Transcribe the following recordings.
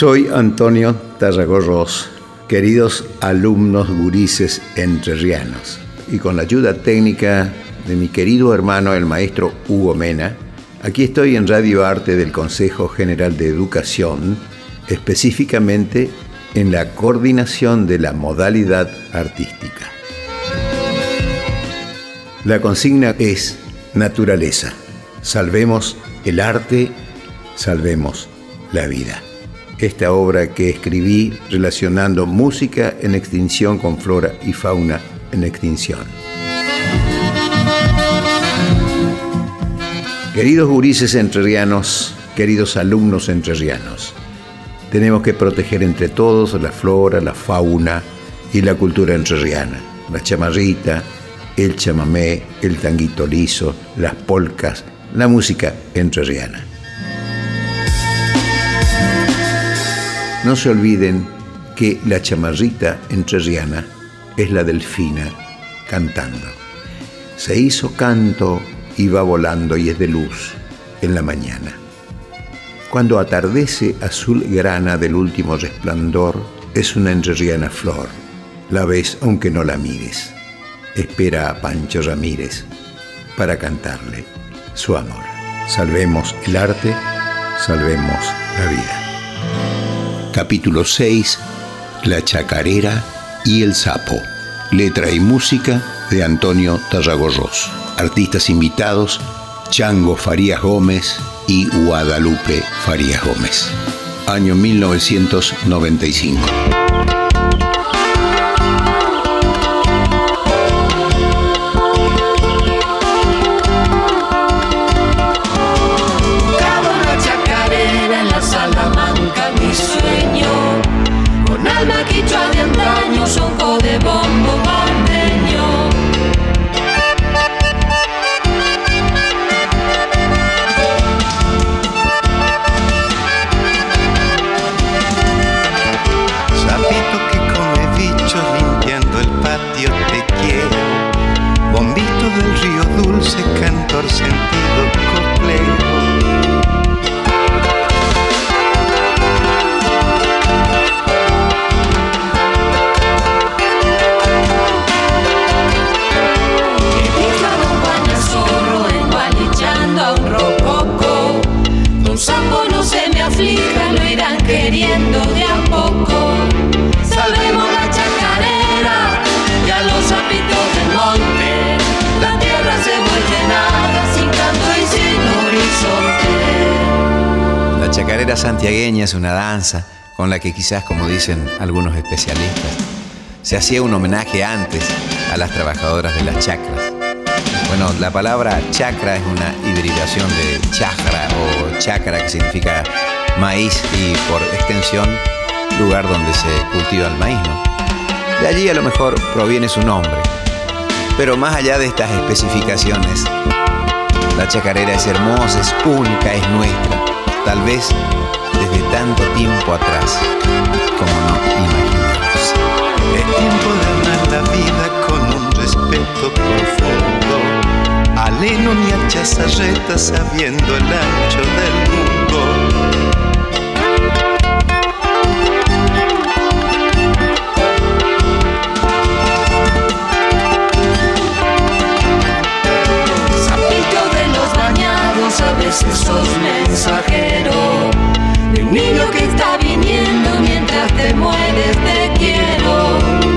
Soy Antonio Tarragorros, queridos alumnos gurises entrerrianos, y con la ayuda técnica de mi querido hermano el maestro Hugo Mena, aquí estoy en Radio Arte del Consejo General de Educación, específicamente en la coordinación de la modalidad artística. La consigna es naturaleza. Salvemos el arte, salvemos la vida esta obra que escribí relacionando música en extinción con flora y fauna en extinción. Queridos gurises entrerrianos, queridos alumnos entrerrianos, tenemos que proteger entre todos la flora, la fauna y la cultura entrerriana, la chamarrita, el chamamé, el tanguito liso, las polcas, la música entrerriana. No se olviden que la chamarrita entrerriana es la delfina cantando. Se hizo canto y va volando y es de luz en la mañana. Cuando atardece azul grana del último resplandor, es una entrerriana flor. La ves aunque no la mires. Espera a Pancho Ramírez para cantarle su amor. Salvemos el arte, salvemos la vida. Capítulo 6. La chacarera y el sapo. Letra y música de Antonio Tarragorros. Artistas invitados, Chango Farías Gómez y Guadalupe Farías Gómez. Año 1995. Santiagueña es una danza con la que quizás, como dicen algunos especialistas, se hacía un homenaje antes a las trabajadoras de las chacras. Bueno, la palabra chacra es una hibridación de chakra o chacra que significa maíz y por extensión lugar donde se cultiva el maíz, ¿no? De allí a lo mejor proviene su nombre. Pero más allá de estas especificaciones, la chacarera es hermosa, es única, es nuestra. Tal vez desde tanto tiempo atrás como no imaginamos. Es tiempo de amar la vida con un respeto profundo, aleno ni a chazarretas sabiendo el ancho del mundo. es que sos de un niño que está viniendo mientras te mueres te quiero.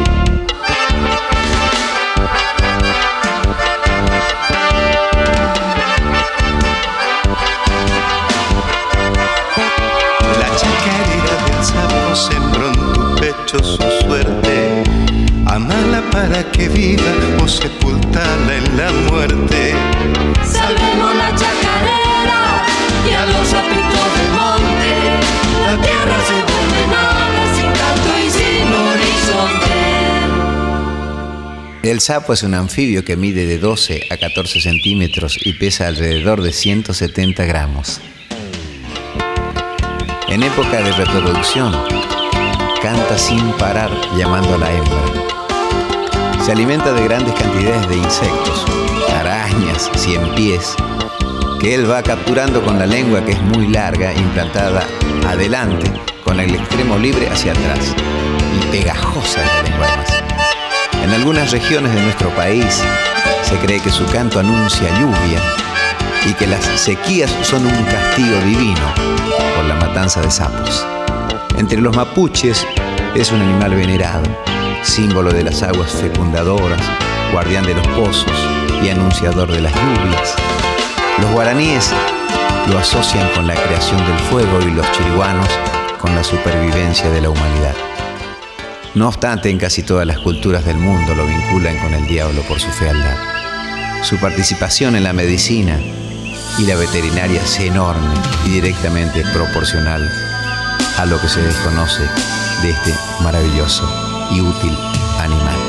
sembró en tu pecho su suerte. Amala para que viva o sepultala en la muerte. Salvemos El sapo es un anfibio que mide de 12 a 14 centímetros y pesa alrededor de 170 gramos. En época de reproducción, canta sin parar llamando a la hembra. Se alimenta de grandes cantidades de insectos, arañas, cien pies, que él va capturando con la lengua que es muy larga, implantada adelante, con el extremo libre hacia atrás, y pegajosa la lengua. En algunas regiones de nuestro país se cree que su canto anuncia lluvia y que las sequías son un castigo divino por la matanza de sapos. Entre los mapuches es un animal venerado, símbolo de las aguas fecundadoras, guardián de los pozos y anunciador de las lluvias. Los guaraníes lo asocian con la creación del fuego y los chirihuanos con la supervivencia de la humanidad. No obstante, en casi todas las culturas del mundo lo vinculan con el diablo por su fealdad. Su participación en la medicina y la veterinaria es enorme y directamente proporcional a lo que se desconoce de este maravilloso y útil animal.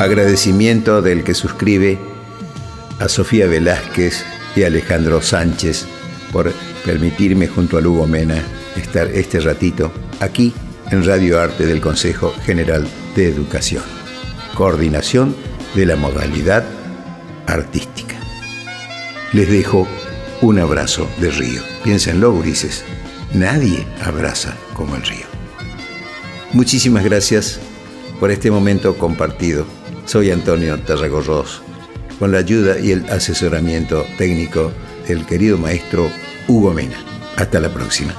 Agradecimiento del que suscribe a Sofía Velázquez y Alejandro Sánchez por permitirme junto a Lugo Mena estar este ratito aquí en Radio Arte del Consejo General de Educación. Coordinación de la modalidad artística. Les dejo un abrazo de río. Piénsenlo, Ulises. Nadie abraza como el río. Muchísimas gracias por este momento compartido. Soy Antonio Tarragorros, con la ayuda y el asesoramiento técnico del querido maestro Hugo Mena. Hasta la próxima.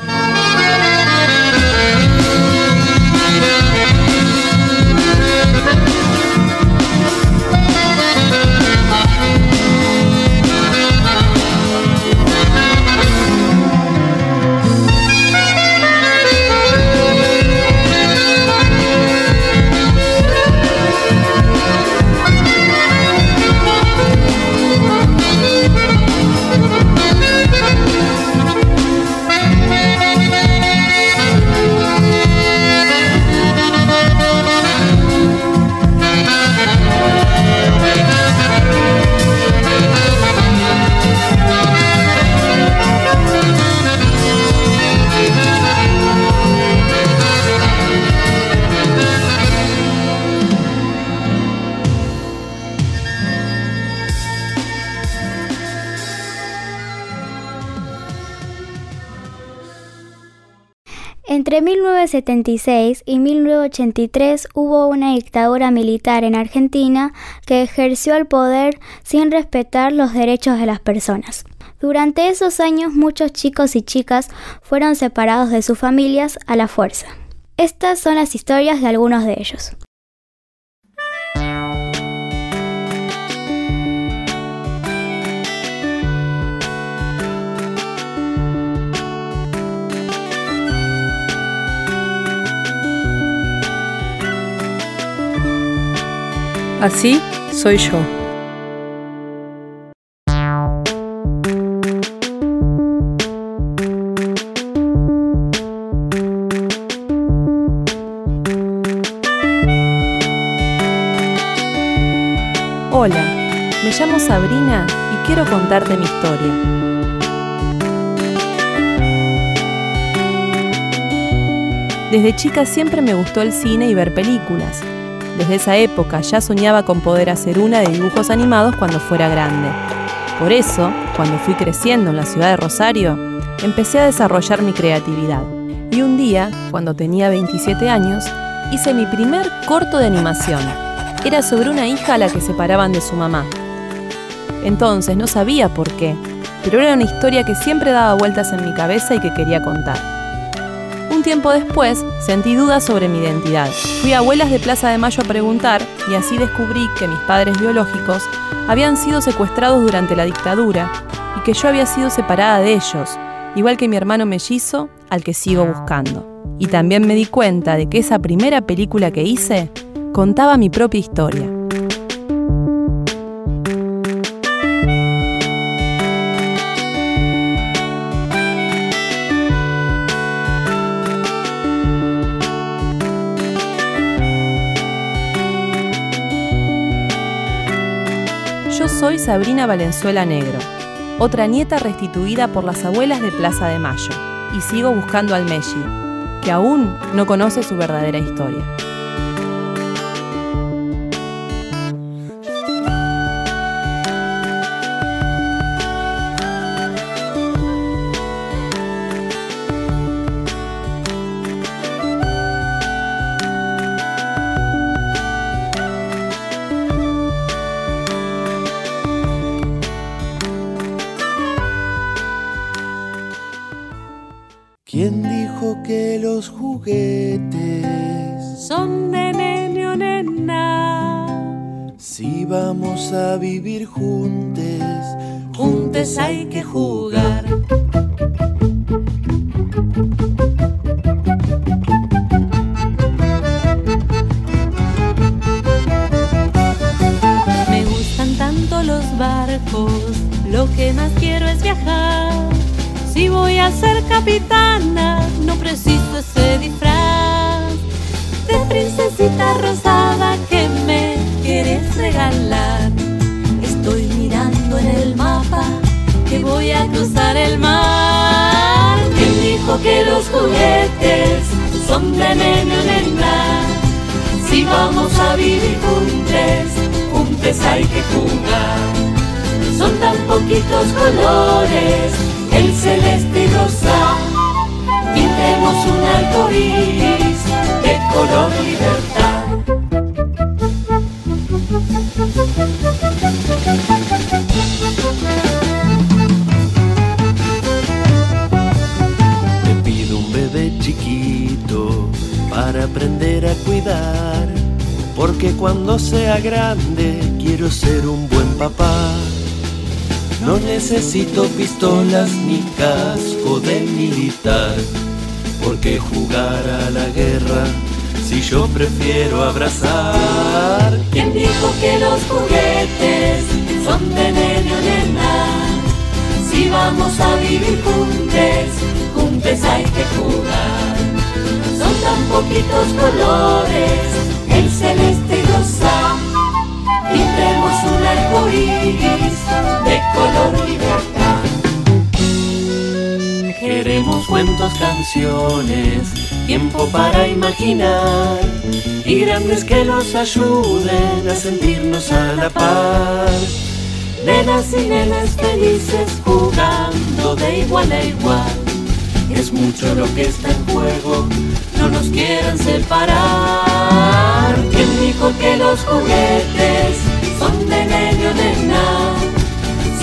1976 y 1983 hubo una dictadura militar en Argentina que ejerció el poder sin respetar los derechos de las personas. Durante esos años muchos chicos y chicas fueron separados de sus familias a la fuerza. Estas son las historias de algunos de ellos. Así soy yo. Hola, me llamo Sabrina y quiero contarte mi historia. Desde chica siempre me gustó el cine y ver películas. Desde esa época ya soñaba con poder hacer una de dibujos animados cuando fuera grande. Por eso, cuando fui creciendo en la ciudad de Rosario, empecé a desarrollar mi creatividad. Y un día, cuando tenía 27 años, hice mi primer corto de animación. Era sobre una hija a la que separaban de su mamá. Entonces no sabía por qué, pero era una historia que siempre daba vueltas en mi cabeza y que quería contar. Un tiempo después sentí dudas sobre mi identidad. Fui a abuelas de Plaza de Mayo a preguntar y así descubrí que mis padres biológicos habían sido secuestrados durante la dictadura y que yo había sido separada de ellos, igual que mi hermano mellizo al que sigo buscando. Y también me di cuenta de que esa primera película que hice contaba mi propia historia. Soy Sabrina Valenzuela Negro, otra nieta restituida por las abuelas de Plaza de Mayo, y sigo buscando al Meji, que aún no conoce su verdadera historia. Color libertad. te pido un bebé chiquito para aprender a cuidar. Porque cuando sea grande quiero ser un buen papá. No necesito pistolas ni casco de militar, porque jugar a la guerra si yo prefiero abrazar. ¿Quién dijo que los juguetes son de nene o nena? Si vamos a vivir juntos, juntos hay que jugar. Son tan poquitos colores, el celeste y rosa. Pintemos un arco iris de color libertad. Queremos cuentos, canciones, tiempo para imaginar y grandes que nos ayuden a sentirnos a la par. Nenas y nenas felices jugando de igual a igual. Es mucho lo que está en juego, no nos quieran separar. ¿Quién dijo que los juguetes son de nene o nena?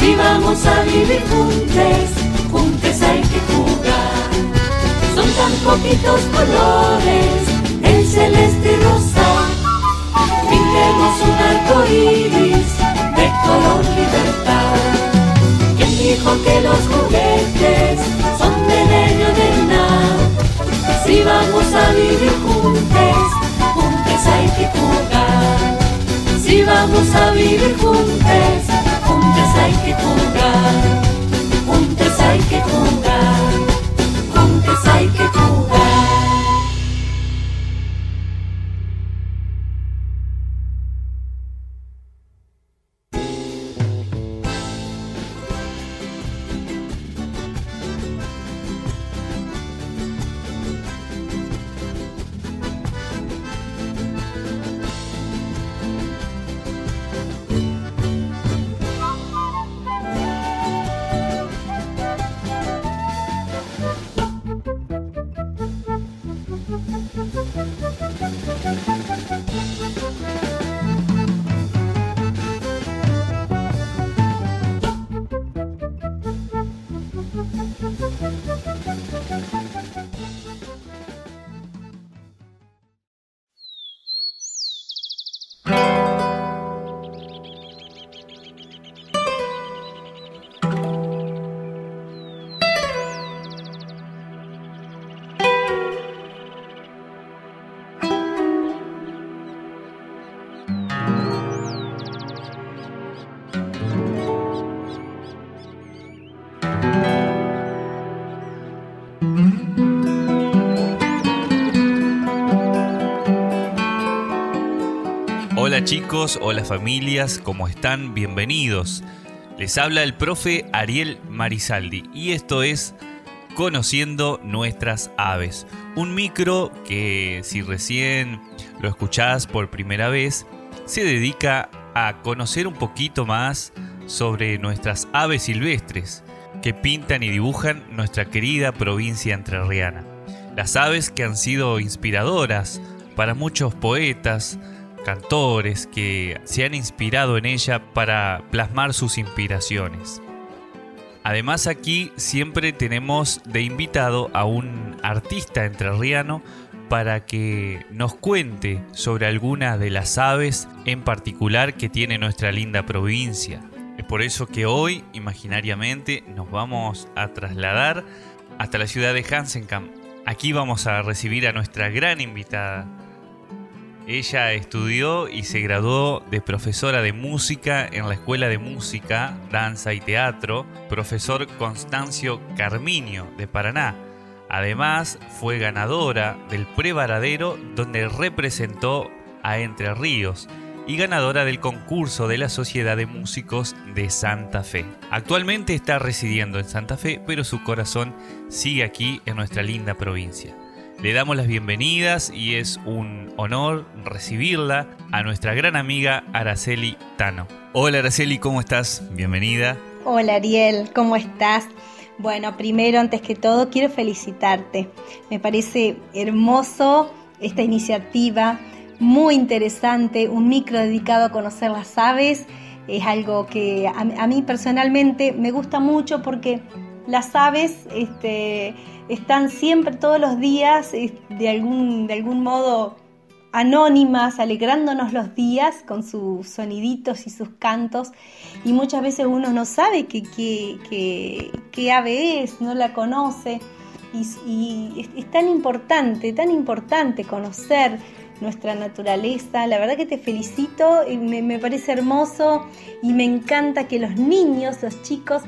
Si vamos a vivir juntos tan poquitos colores, el celeste y rosa. Pintemos un arco iris de color libertad. ¿Quién dijo que los juguetes son de nene o nena? Si vamos a vivir juntos, juntos hay que jugar. Si vamos a vivir juntos, juntos hay que jugar. Juntos hay que jugar. Juntos hay que jugar. Hola chicos, hola familias, ¿cómo están? Bienvenidos. Les habla el profe Ariel Marisaldi y esto es Conociendo nuestras aves. Un micro que si recién lo escuchás por primera vez, se dedica a conocer un poquito más sobre nuestras aves silvestres que pintan y dibujan nuestra querida provincia entrerriana. Las aves que han sido inspiradoras para muchos poetas, cantores que se han inspirado en ella para plasmar sus inspiraciones. Además aquí siempre tenemos de invitado a un artista entrerriano para que nos cuente sobre algunas de las aves en particular que tiene nuestra linda provincia. Es por eso que hoy, imaginariamente, nos vamos a trasladar hasta la ciudad de Hansenkamp. Aquí vamos a recibir a nuestra gran invitada, ella estudió y se graduó de profesora de música en la Escuela de Música, Danza y Teatro, profesor Constancio Carminio de Paraná. Además, fue ganadora del Prevaradero donde representó a Entre Ríos y ganadora del concurso de la Sociedad de Músicos de Santa Fe. Actualmente está residiendo en Santa Fe, pero su corazón sigue aquí en nuestra linda provincia. Le damos las bienvenidas y es un honor recibirla a nuestra gran amiga Araceli Tano. Hola Araceli, ¿cómo estás? Bienvenida. Hola Ariel, ¿cómo estás? Bueno, primero, antes que todo, quiero felicitarte. Me parece hermoso esta iniciativa, muy interesante, un micro dedicado a conocer las aves. Es algo que a, mí personalmente me gusta mucho porque las aves este, están siempre, todos los días, de algún, de algún modo anónimas, alegrándonos los días con sus soniditos y sus cantos. Y muchas veces uno no sabe qué que, ave es, no la conoce. Y, es, tan importante, tan importante conocer nuestra naturaleza. La verdad que te felicito, me, me parece hermoso y me encanta que los niños, los chicos,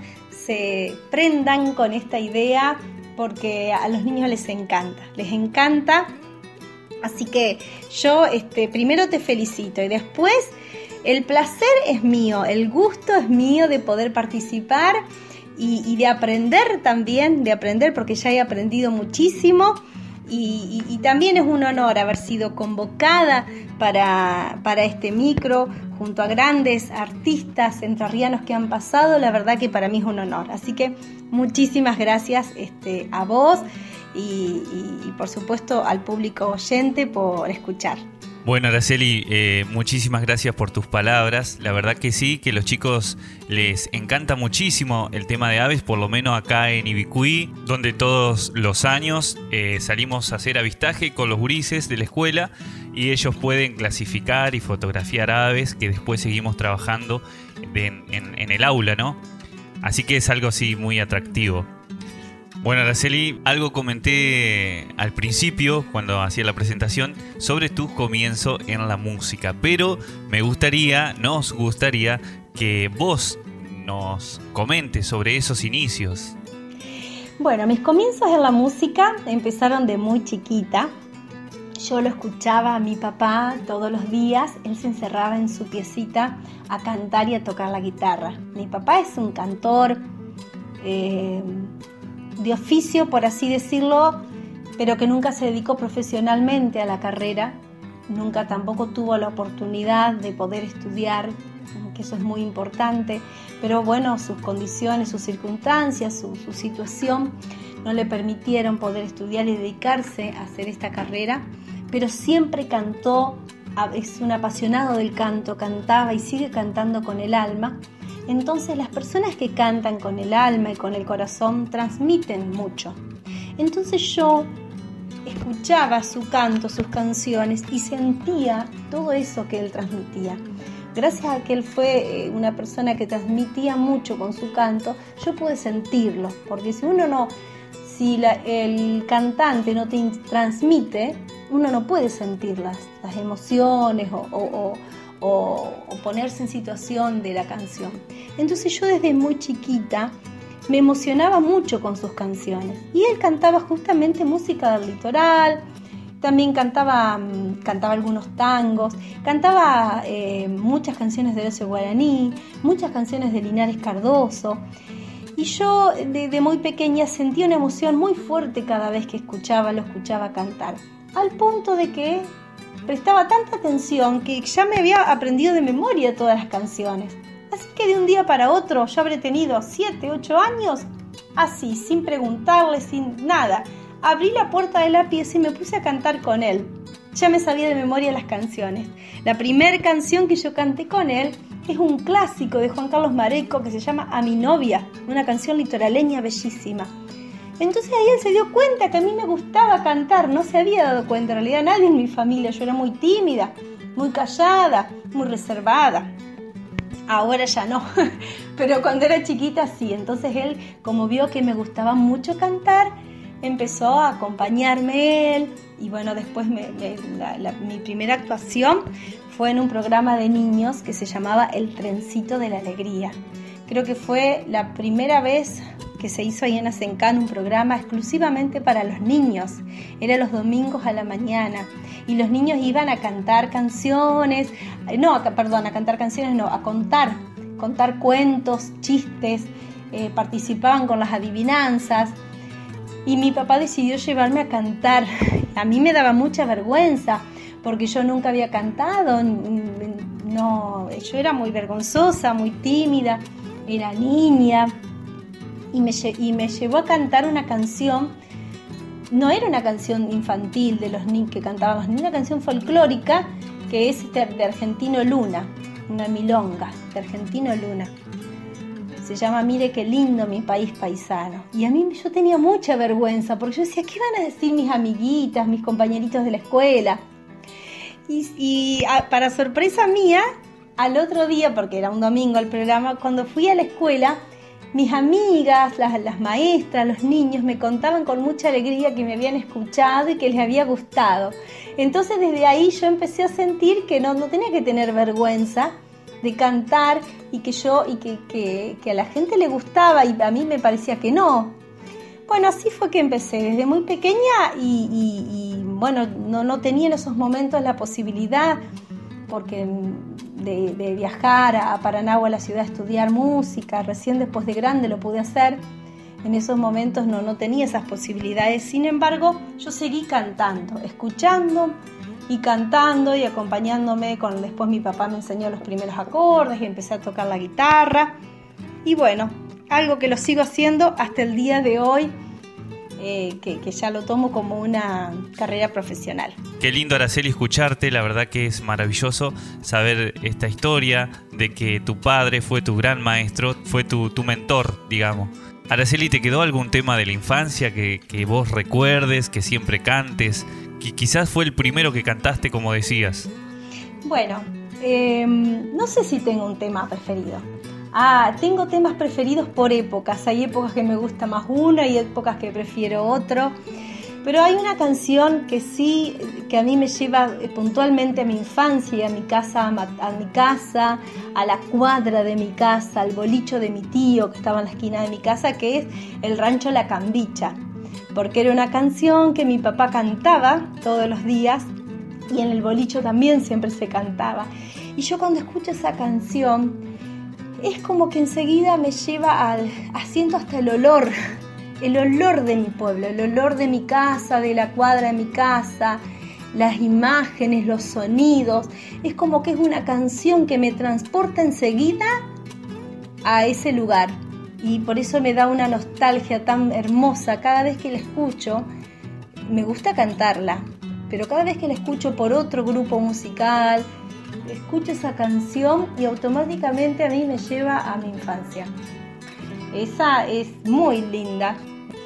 se prendan con esta idea porque a los niños les encanta, les encanta. Así que yo este, primero te felicito y después el placer es mío, el gusto es mío de poder participar y, de aprender también, de aprender porque ya he aprendido muchísimo. Y, también es un honor haber sido convocada para, para, este micro junto a grandes artistas entrerrianos que han pasado. La verdad que para mí es un honor. Así que muchísimas gracias este, a vos y, por supuesto al público oyente por escuchar. Bueno, Araceli, eh, muchísimas gracias por tus palabras. La verdad que sí, que los chicos les encanta muchísimo el tema de aves, por lo menos acá en Ibicuí, donde todos los años eh, salimos a hacer avistaje con los gurises de la escuela y ellos pueden clasificar y fotografiar aves que después seguimos trabajando en, en el aula, ¿no? Así que es algo así muy atractivo. Bueno, Araceli, algo comenté al principio, cuando hacía la presentación, sobre tu comienzo en la música, pero me gustaría, nos gustaría, que vos nos comentes sobre esos inicios. Bueno, mis comienzos en la música empezaron de muy chiquita. Yo lo escuchaba a mi papá todos los días, él se encerraba en su piecita a cantar y a tocar la guitarra. Mi papá es un cantor eh, de oficio, por así decirlo, pero que nunca se dedicó profesionalmente a la carrera, nunca tampoco tuvo la oportunidad de poder estudiar, que eso es muy importante, pero bueno, sus condiciones, sus circunstancias, su, su situación no le permitieron poder estudiar y dedicarse a hacer esta carrera pero siempre cantó, es un apasionado del canto, cantaba y sigue cantando con el alma. Entonces las personas que cantan con el alma y con el corazón transmiten mucho. Entonces yo escuchaba su canto, sus canciones y sentía todo eso que él transmitía. Gracias a que él fue eh, una persona que transmitía mucho con su canto, yo pude sentirlo, porque si uno no, si el cantante no te transmite, uno no puede sentir las, emociones o, ponerse en situación de la canción. Entonces yo desde muy chiquita me emocionaba mucho con sus canciones. Y él cantaba justamente música del litoral, También cantaba, mm, cantaba algunos tangos, cantaba eh, muchas canciones de Horacio Guaraní, muchas canciones de Linares Cardoso. Y yo de, muy pequeña sentía una emoción muy fuerte cada vez que escuchaba, lo escuchaba cantar. Al punto de que prestaba tanta atención que ya me había aprendido de memoria todas las canciones. Así que de un día para otro, yo habré tenido 7, 8 años, así, sin preguntarle, sin nada. Abrí la puerta de la pieza y me puse a cantar con él. Ya me sabía de memoria las canciones. La primera canción que yo canté con él es un clásico de Juan Carlos Mareco que se llama A mi novia, una canción litoraleña bellísima. Entonces ahí él se dio cuenta que a mí me gustaba cantar, no se había dado cuenta, en realidad nadie en mi familia, yo era muy tímida, muy callada, muy reservada. Ahora ya no, pero cuando era chiquita sí, entonces él como vio que me gustaba mucho cantar, empezó a acompañarme él y bueno, después mi primera actuación fue en un programa de niños que se llamaba El Trencito de la Alegría. Creo que fue la primera vez que se hizo ahí en Asencán un programa exclusivamente para los niños. Era los domingos a la mañana y los niños iban a cantar canciones, eh, no, perdón, a cantar canciones, no, a contar, contar cuentos, chistes, eh, participaban con las adivinanzas y mi papá decidió llevarme a cantar. A mí me daba mucha vergüenza porque yo nunca había cantado, no, yo era muy vergonzosa, muy tímida, era niña y me, y me llevó a cantar una canción no era una canción infantil de los niños que cantábamos, ni una canción folclórica que es de Argentino Luna, una milonga de Argentino Luna. Se llama Mire qué lindo mi país paisano. Y a mí yo tenía mucha vergüenza porque yo decía, ¿qué van a decir mis amiguitas, mis compañeritos de la escuela? Y, para sorpresa mía, al otro día, porque era un domingo el programa, cuando fui a la escuela, mis amigas, las, maestras, los niños me contaban con mucha alegría que me habían escuchado y que les había gustado. Entonces desde ahí yo empecé a sentir que no, no tenía que tener vergüenza de cantar y que yo y que, a la gente le gustaba y a mí me parecía que no. Bueno, así fue que empecé desde muy pequeña y, bueno, no, no tenía en esos momentos la posibilidad porque de, viajar a Paraná a la ciudad a estudiar música, recién después de grande lo pude hacer. En esos momentos no, no tenía esas posibilidades, sin embargo yo seguí cantando, escuchando y cantando y acompañándome con después mi papá me enseñó los primeros acordes y empecé a tocar la guitarra y bueno, algo que lo sigo haciendo hasta el día de hoy eh, que, ya lo tomo como una carrera profesional. Qué lindo, Araceli, escucharte. La verdad que es maravilloso saber esta historia de que tu padre fue tu gran maestro, fue tu, mentor, digamos. Araceli, ¿te quedó algún tema de la infancia que, vos recuerdes, que siempre cantes? Que quizás fue el primero que cantaste, como decías. Bueno, em, no sé si tengo un tema preferido. Ah, tengo temas preferidos por épocas. Hay épocas que me gusta más uno y épocas que prefiero otro. Pero hay una canción que sí, que a mí me lleva eh, puntualmente a mi infancia, a mi casa, a mi casa, a la cuadra de mi casa, al bolicho de mi tío que estaba en la esquina de mi casa, que es el rancho La Cambicha. Porque era una canción que mi papá cantaba todos los días y en el bolicho también siempre se cantaba. Y yo cuando escucho esa canción, es como que enseguida me lleva al, haciendo hasta el olor, el olor de mi pueblo, el olor de mi casa, de la cuadra de mi casa, las imágenes, los sonidos. Es como que es una canción que me transporta enseguida a ese lugar. Y por eso me da una nostalgia tan hermosa cada vez que la escucho. Me gusta cantarla, pero cada vez que la escucho por otro grupo musical, escucho esa canción y automáticamente a mí me lleva a mi infancia. Esa es muy linda.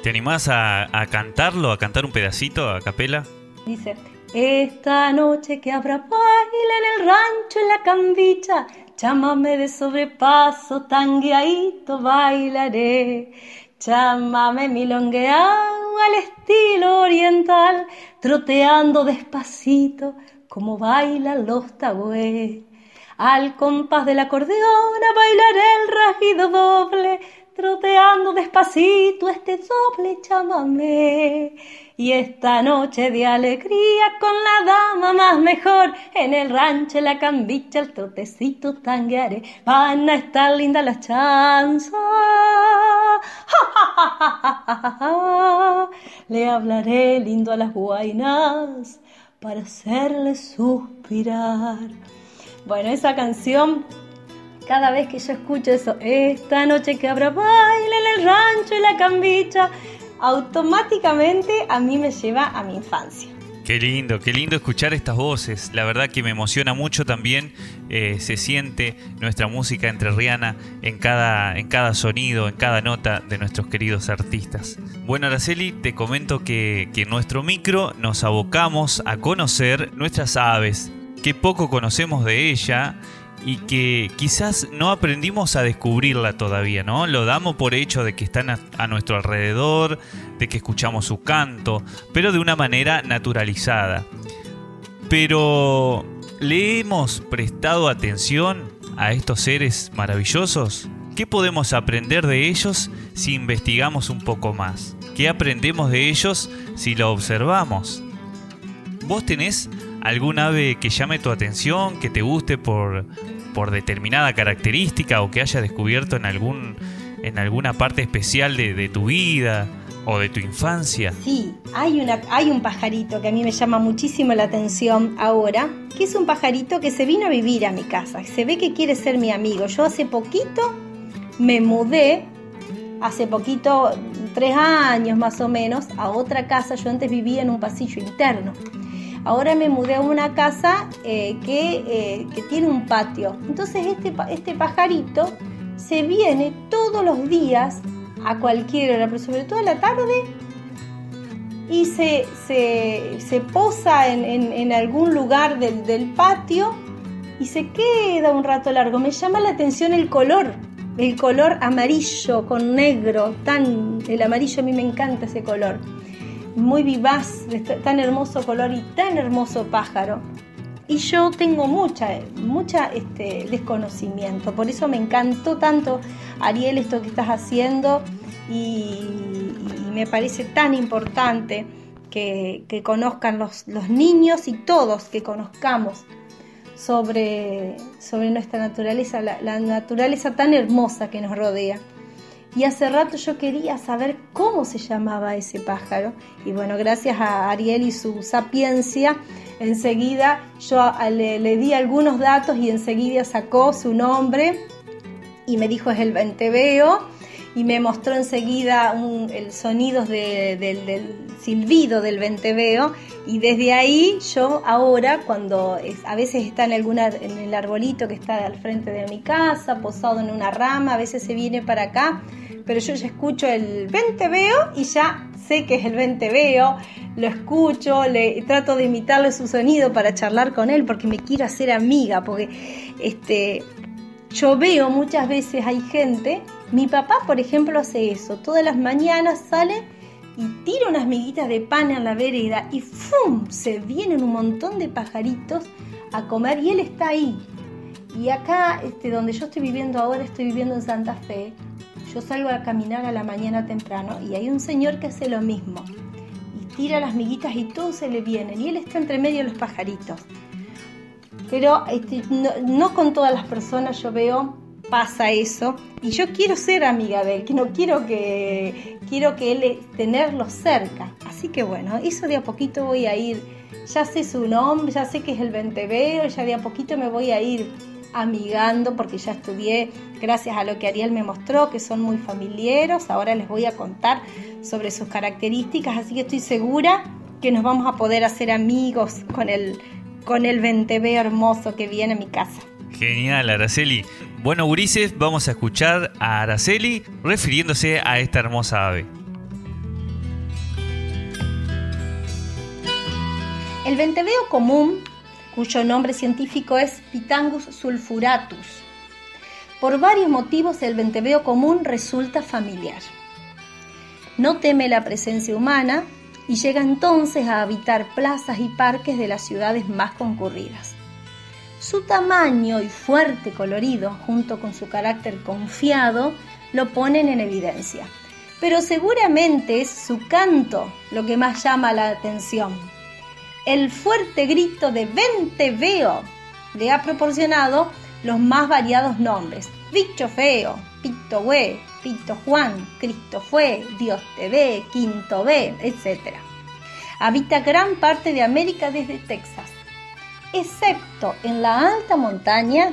¿Te animás a, cantarlo, a cantar un pedacito a capela? Dice, esta noche que habrá baile en el rancho, en la cambicha, llámame de sobrepaso, tangueadito bailaré. Llámame milongueado al estilo oriental, troteando despacito como bailan los tagües. Al compás del acordeón a bailar el rajido doble, troteando despacito este doble chamamé. Y esta noche de alegría con la dama más mejor, en el rancho, la cambicha, el trotecito tanguearé, van a estar lindas las chanzas. Le hablaré lindo a las guainas para hacerle suspirar. Bueno, esa canción cada vez que yo escucho eso, esta noche que habrá baile en el rancho y la cambicha, automáticamente a mí me lleva a mi infancia. Qué lindo, qué lindo escuchar estas voces. La verdad que me emociona mucho también. Eh, se siente nuestra música entrerriana en cada, en cada sonido, en cada nota de nuestros queridos artistas. Bueno, Araceli, te comento que, que en nuestro micro nos abocamos a conocer nuestras aves. Qué poco conocemos de ella y que quizás no aprendimos a descubrirla todavía, ¿no? Lo damos por hecho de que están a, nuestro alrededor, de que escuchamos su canto, pero de una manera naturalizada. Pero, ¿le hemos prestado atención a estos seres maravillosos? ¿Qué podemos aprender de ellos si investigamos un poco más? ¿Qué aprendemos de ellos si lo observamos? ¿Vos tenés algún ave que llame tu atención, que te guste por, por determinada característica o que hayas descubierto en, algún, en alguna parte especial de, tu vida o de tu infancia? Sí, hay, una, hay un pajarito que a mí me llama muchísimo la atención ahora, que es un pajarito que se vino a vivir a mi casa, se ve que quiere ser mi amigo. Yo hace poquito me mudé, hace poquito, tres años más o menos, a otra casa, yo antes vivía en un pasillo interno. Ahora me mudé a una casa eh, eh, que, tiene un patio. Entonces este, este pajarito se viene todos los días a cualquier hora, pero sobre todo a la tarde, y se, posa en, algún lugar del, del patio y se queda un rato largo. Me llama la atención el color, el color amarillo con negro, tan el amarillo a mí me encanta ese color muy vivaz, tan hermoso color y tan hermoso pájaro. Y yo tengo mucha, mucha este, desconocimiento, por eso me encantó tanto, Ariel, esto que estás haciendo. Y, me parece tan importante que, conozcan los, niños y todos que conozcamos sobre, sobre nuestra naturaleza, la naturaleza tan hermosa que nos rodea y hace rato yo quería saber cómo se llamaba ese pájaro. Y bueno, gracias a Ariel y su sapiencia, enseguida yo le, di algunos datos y enseguida sacó su nombre y me dijo es el venteveo y me mostró enseguida el sonido del silbido del venteveo y desde ahí yo ahora cuando a veces está en, alguna, en el arbolito que está al frente de mi casa, posado en una rama, a veces se viene para acá pero yo ya escucho el veo y ya sé que es el veo, lo escucho, le trato de imitarle su sonido para charlar con él porque me quiero hacer amiga, porque este, yo veo muchas veces hay gente, mi papá por ejemplo hace eso, todas las mañanas sale y tira unas miguitas de pan en la vereda y ¡fum! se vienen un montón de pajaritos a comer y él está ahí. Y acá, este, donde yo estoy viviendo ahora, estoy viviendo en Santa Fe, yo salgo a caminar a la mañana temprano y hay un señor que hace lo mismo. Y tira las miguitas y todos se le vienen. Y él está entre medio de los pajaritos. Pero este, no, con todas las personas yo veo pasa eso y yo quiero ser amiga de él, que no quiero que quiero que él tenerlo cerca. Así que bueno, eso de a poquito voy a ir. Ya sé su nombre, ya sé que es el venteveo, ya de a poquito me voy a ir amigando porque ya estudié gracias a lo que Ariel me mostró, que son muy familiares. Ahora les voy a contar sobre sus características, así que estoy segura que nos vamos a poder hacer amigos con el, con el venteve hermoso que viene a mi casa. Genial, Araceli. Bueno, Urises, vamos a escuchar a Araceli refiriéndose a esta hermosa ave. El venteveo común cuyo nombre científico es Pitangus sulfuratus. Por varios motivos el venteveo común resulta familiar. No teme la presencia humana y llega entonces a habitar plazas y parques de las ciudades más concurridas. Su tamaño y fuerte colorido, junto con su carácter confiado, lo ponen en evidencia. Pero seguramente es su canto lo que más llama la atención. El fuerte grito de Vente veo le ha proporcionado los más variados nombres. Bicho feo, Pito hue, Pito Juan, Cristo fue, Dios te ve, Quinto ve, etc. Habita gran parte de América desde Texas, excepto en la alta montaña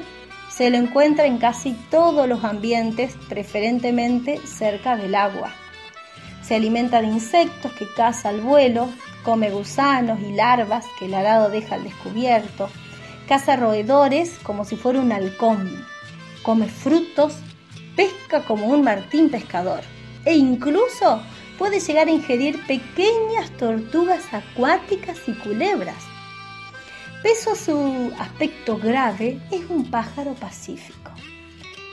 se lo encuentra en casi todos los ambientes, preferentemente cerca del agua. Se alimenta de insectos que caza al vuelo, come gusanos y larvas que el arado deja al descubierto, caza roedores como si fuera un halcón, come frutos, pesca como un martín pescador e incluso puede llegar a ingerir pequeñas tortugas acuáticas y culebras. Pese a su aspecto grave, es un pájaro pacífico,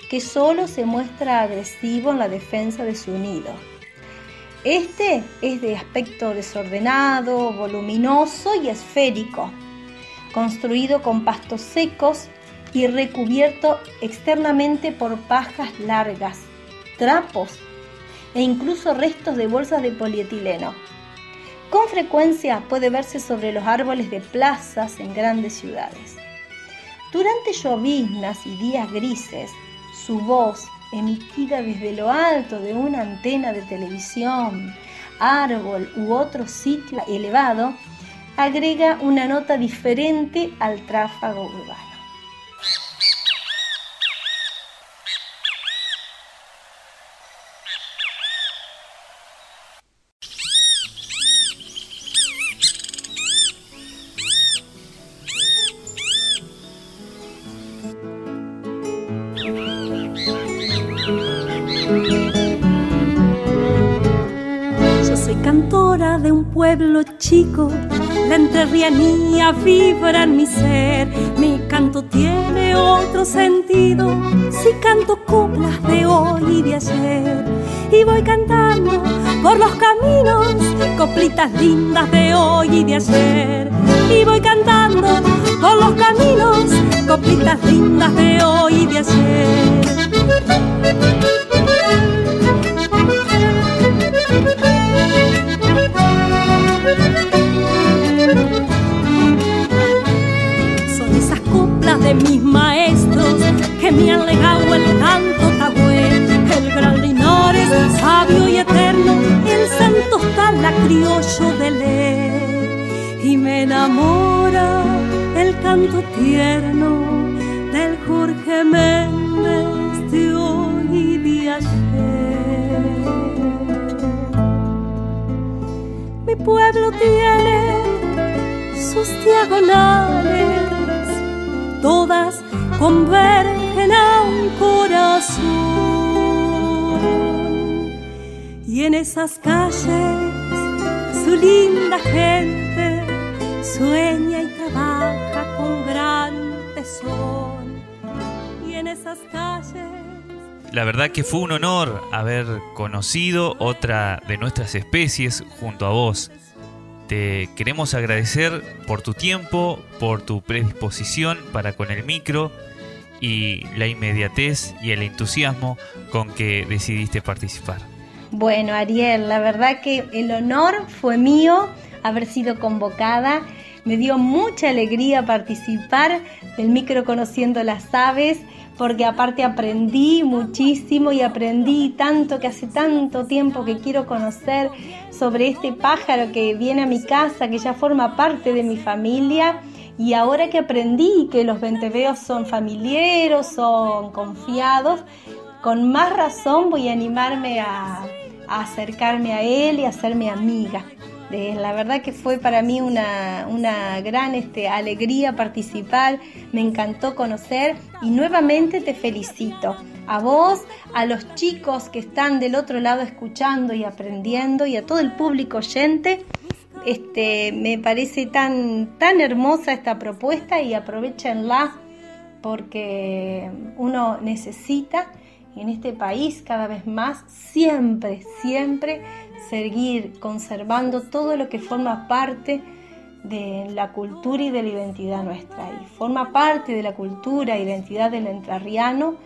que solo se muestra agresivo en la defensa de su nido. Este es de aspecto desordenado, voluminoso y esférico, construido con pastos secos y recubierto externamente por pajas largas, trapos e incluso restos de bolsas de polietileno. Con frecuencia puede verse sobre los árboles de plazas en grandes ciudades. Durante lloviznas y días grises, su voz, emitida desde lo alto de una antena de televisión, árbol u otro sitio elevado, agrega una nota diferente al tráfago urbano. Pueblo chico, la entrerrianía vibra en mi ser. Mi canto tiene otro sentido si canto coplas de hoy y de ayer. Y voy cantando por los caminos coplitas lindas de hoy y de ayer. Y voy cantando por los caminos coplitas lindas de hoy y de ayer. Mis maestros que me han legado el canto tabue, el gran Linares, sabio y eterno, el santo la criollo de ley. Y me enamora el canto tierno del Jorge Méndez de hoy y de ayer. Mi pueblo tiene sus diagonales convergen a un corazón. Y en esas calles su linda gente sueña y trabaja con gran tesón. Y en esas calles... La verdad que fue un honor haber conocido otra de nuestras especies junto a vos. Te queremos agradecer por tu tiempo, por tu predisposición para con el micro y la inmediatez y el entusiasmo con que decidiste participar. Bueno, Ariel, la verdad que el honor fue mío haber sido convocada. Me dio mucha alegría participar del micro Conociendo las Aves porque aparte aprendí muchísimo y aprendí tanto que hace tanto tiempo que quiero conocer sobre este pájaro que viene a mi casa, que ya forma parte de mi familia. Y ahora que aprendí que los venteveos son familiares, son confiados, con más razón voy a animarme a, acercarme a él y a hacerme amiga la verdad que fue para mí una, gran este, alegría participar, me encantó conocer y nuevamente te felicito. A vos, a los chicos que están del otro lado escuchando y aprendiendo y a todo el público oyente. Este, me parece tan, tan hermosa esta propuesta y aprovechenla porque uno necesita en este país cada vez más siempre, siempre seguir conservando todo lo que forma parte de la cultura y de la identidad nuestra. Y forma parte de la cultura e identidad del entrerriano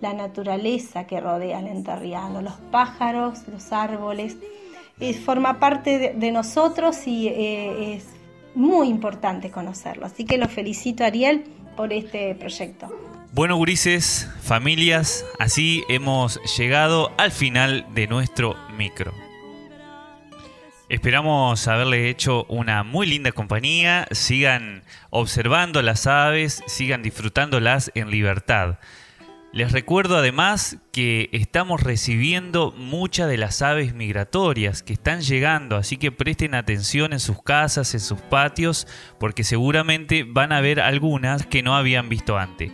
la naturaleza que rodea al enterriano, los pájaros, los árboles. Forma parte de, nosotros y eh, es muy importante conocerlo. Así que lo felicito Ariel por este proyecto. Bueno, gurises, familias, así hemos llegado al final de nuestro micro. Esperamos haberle hecho una muy linda compañía. Sigan observando las aves, sigan disfrutándolas en libertad. Les recuerdo además que estamos recibiendo muchas de las aves migratorias que están llegando, así que presten atención en sus casas, en sus patios, porque seguramente van a ver algunas que no habían visto antes.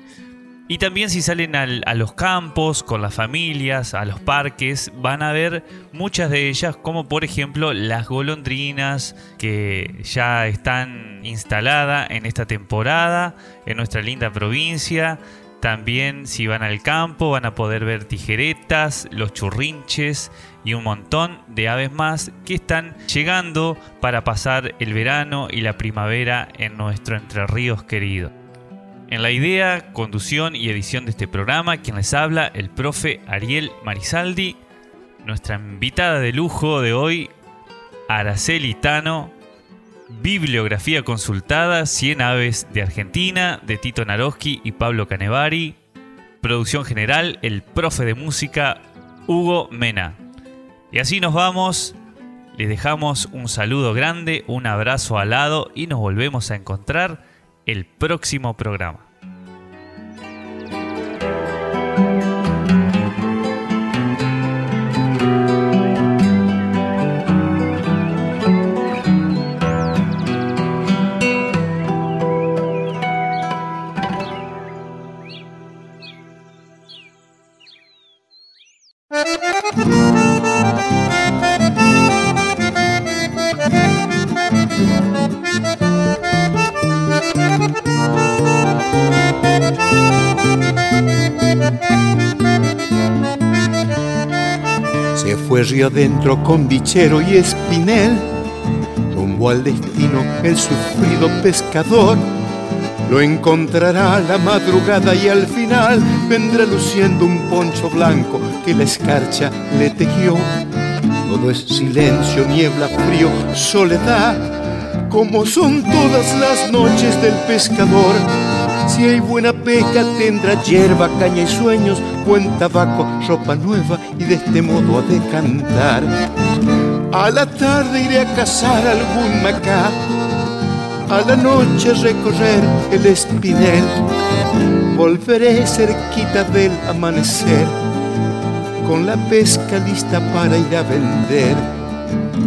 Y también si salen a los campos, con las familias, a los parques, van a ver muchas de ellas, como por ejemplo las golondrinas que ya están instaladas en esta temporada en nuestra linda provincia. También si van al campo van a poder ver tijeretas, los churrinches y un montón de aves más que están llegando para pasar el verano y la primavera en nuestro Entre Ríos querido. En la idea, conducción y edición de este programa, quien les habla, el profe Ariel Marisaldi, nuestra invitada de lujo de hoy, Araceli Tano, bibliografía consultada, 100 aves de Argentina, de Tito Naroski y Pablo Canevari, producción general, el profe de música, Hugo Mena. Y así nos vamos, les dejamos un saludo grande, un abrazo al lado y nos volvemos a encontrar el próximo programa. Río adentro con bichero y espinel, rumbo al destino el sufrido pescador. Lo encontrará a la madrugada y al final vendrá luciendo un poncho blanco que la escarcha le tejió. Todo es silencio, niebla, frío, soledad, como son todas las noches del pescador si hay buena pesca tendrá hierba, caña y sueños, buen tabaco, ropa nueva y de este modo a decantar. A la tarde iré a cazar algún macá, a la noche recorrer el espinel, volveré cerquita del amanecer, con la pesca lista para ir a vender.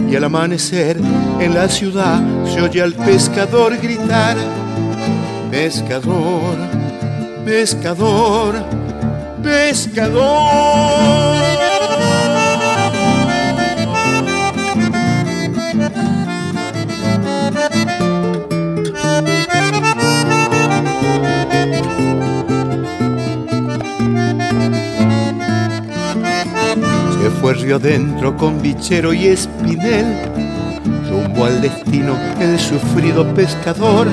Y al amanecer en la ciudad se oye al pescador gritar pescador, pescador, pescador. Se fue río adentro con bichero y espinel, rumbo al destino el sufrido pescador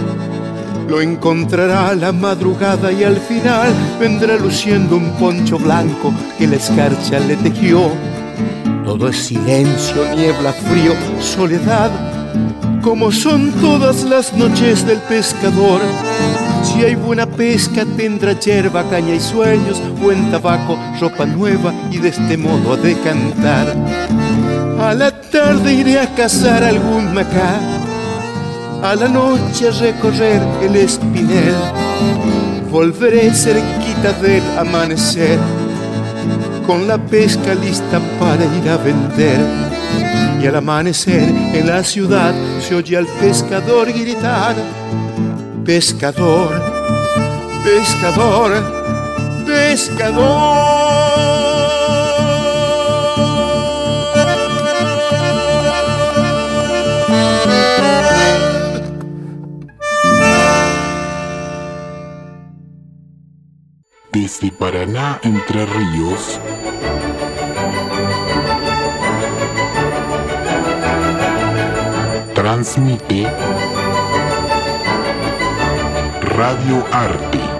lo encontrará a la madrugada y al final vendrá luciendo un poncho blanco que la escarcha le tejió. Todo es silencio, niebla, frío, soledad, como son todas las noches del pescador. Si hay buena pesca tendrá yerba, caña y sueños, buen tabaco, ropa nueva y de este modo a decantar. A la tarde iré a cazar algún macá a la noche a recorrer el espinel, volveré cerquita del amanecer, con la pesca lista para ir a vender. Y al amanecer en la ciudad se oye al pescador gritar, pescador, pescador, pescador. Desde Paraná, Entre Ríos. Transmite Radio Arte.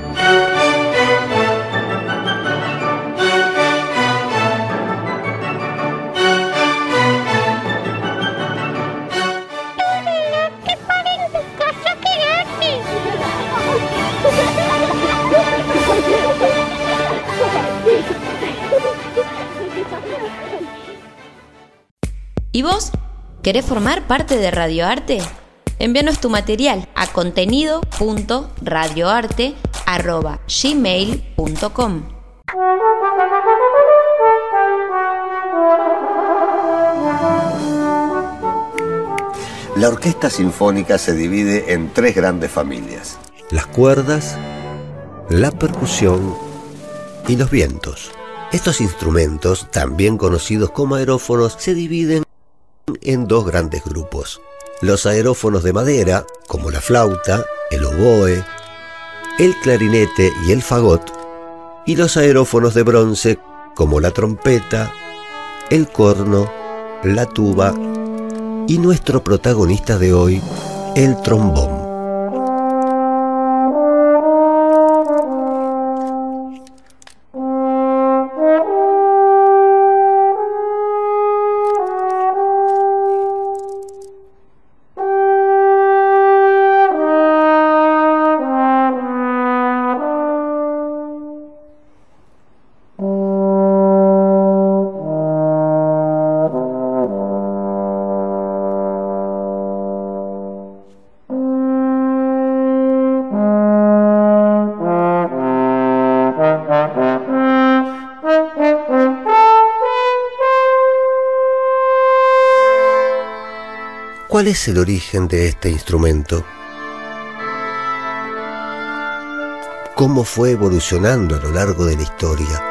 ¿Y vos? ¿Querés formar parte de Radioarte? Envíanos tu material a contenido.radioarte.gmail.com La orquesta sinfónica se divide en tres grandes familias. Las cuerdas, la percusión y los vientos. Estos instrumentos, también conocidos como aerófonos, se dividen en dos grandes grupos. Los aerófonos de madera, como la flauta, el oboe, el clarinete y el fagot, y los aerófonos de bronce, como la trompeta, el corno, la tuba y nuestro protagonista de hoy, el trombón. ¿Cuál es el origen de este instrumento? ¿Cómo fue evolucionando a lo largo de la historia?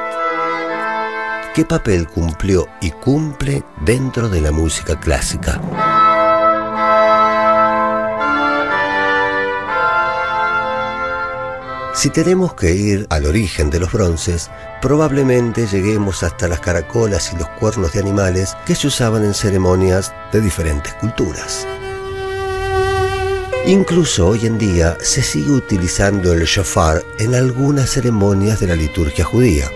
¿Qué papel cumplió y cumple dentro de la música clásica? Si tenemos que ir al origen de los bronces, probablemente lleguemos hasta las caracolas y los cuernos de animales que se usaban en ceremonias de diferentes culturas. Incluso hoy en día se sigue utilizando el shofar en algunas ceremonias de la liturgia judía.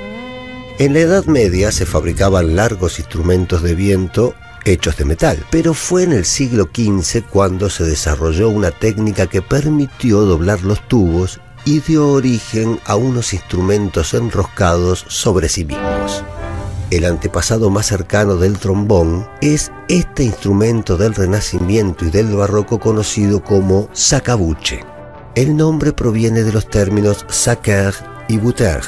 En la Edad Media se fabricaban largos instrumentos de viento hechos de metal, pero fue en el siglo XV cuando se desarrolló una técnica que permitió doblar los tubos y dio origen a unos instrumentos enroscados sobre sí mismos. El antepasado más cercano del trombón es este instrumento del Renacimiento y del Barroco conocido como sacabuche. El nombre proviene de los términos sacer y buter,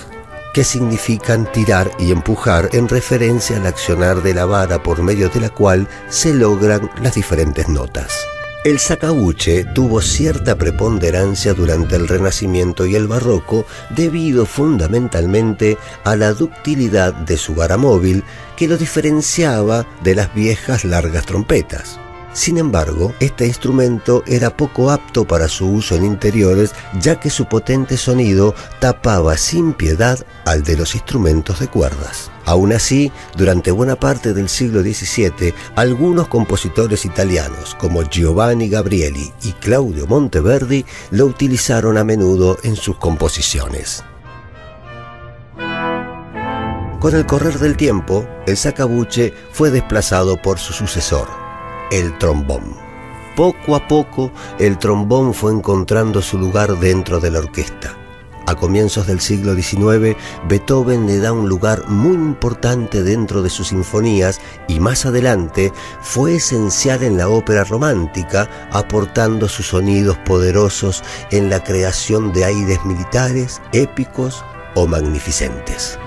que significan tirar y empujar en referencia al accionar de la vara por medio de la cual se logran las diferentes notas. El sacabuche tuvo cierta preponderancia durante el Renacimiento y el Barroco debido fundamentalmente a la ductilidad de su vara móvil que lo diferenciaba de las viejas largas trompetas. Sin embargo, este instrumento era poco apto para su uso en interiores ya que su potente sonido tapaba sin piedad al de los instrumentos de cuerdas. Aún así, durante buena parte del siglo XVII, algunos compositores italianos como Giovanni Gabrieli y Claudio Monteverdi lo utilizaron a menudo en sus composiciones. Con el correr del tiempo, el sacabuche fue desplazado por su sucesor, el trombón. Poco a poco, el trombón fue encontrando su lugar dentro de la orquesta a comienzos del siglo XIX, Beethoven le da un lugar muy importante dentro de sus sinfonías y más adelante fue esencial en la ópera romántica, aportando sus sonidos poderosos en la creación de aires militares, épicos o magnificentes.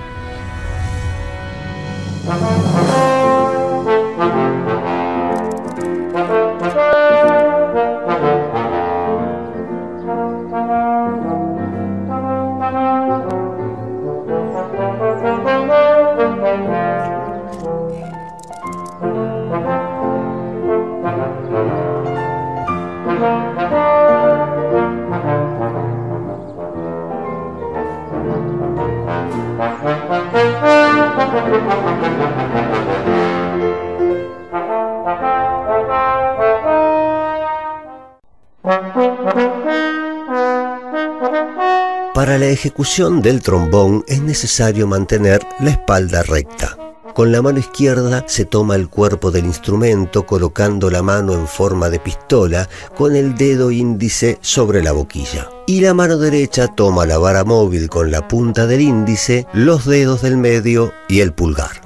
Para la ejecución del trombón es necesario mantener la espalda recta. Con la mano izquierda se toma el cuerpo del instrumento colocando la mano en forma de pistola con el dedo índice sobre la boquilla. Y la mano derecha toma la vara móvil con la punta del índice, los dedos del medio y el pulgar.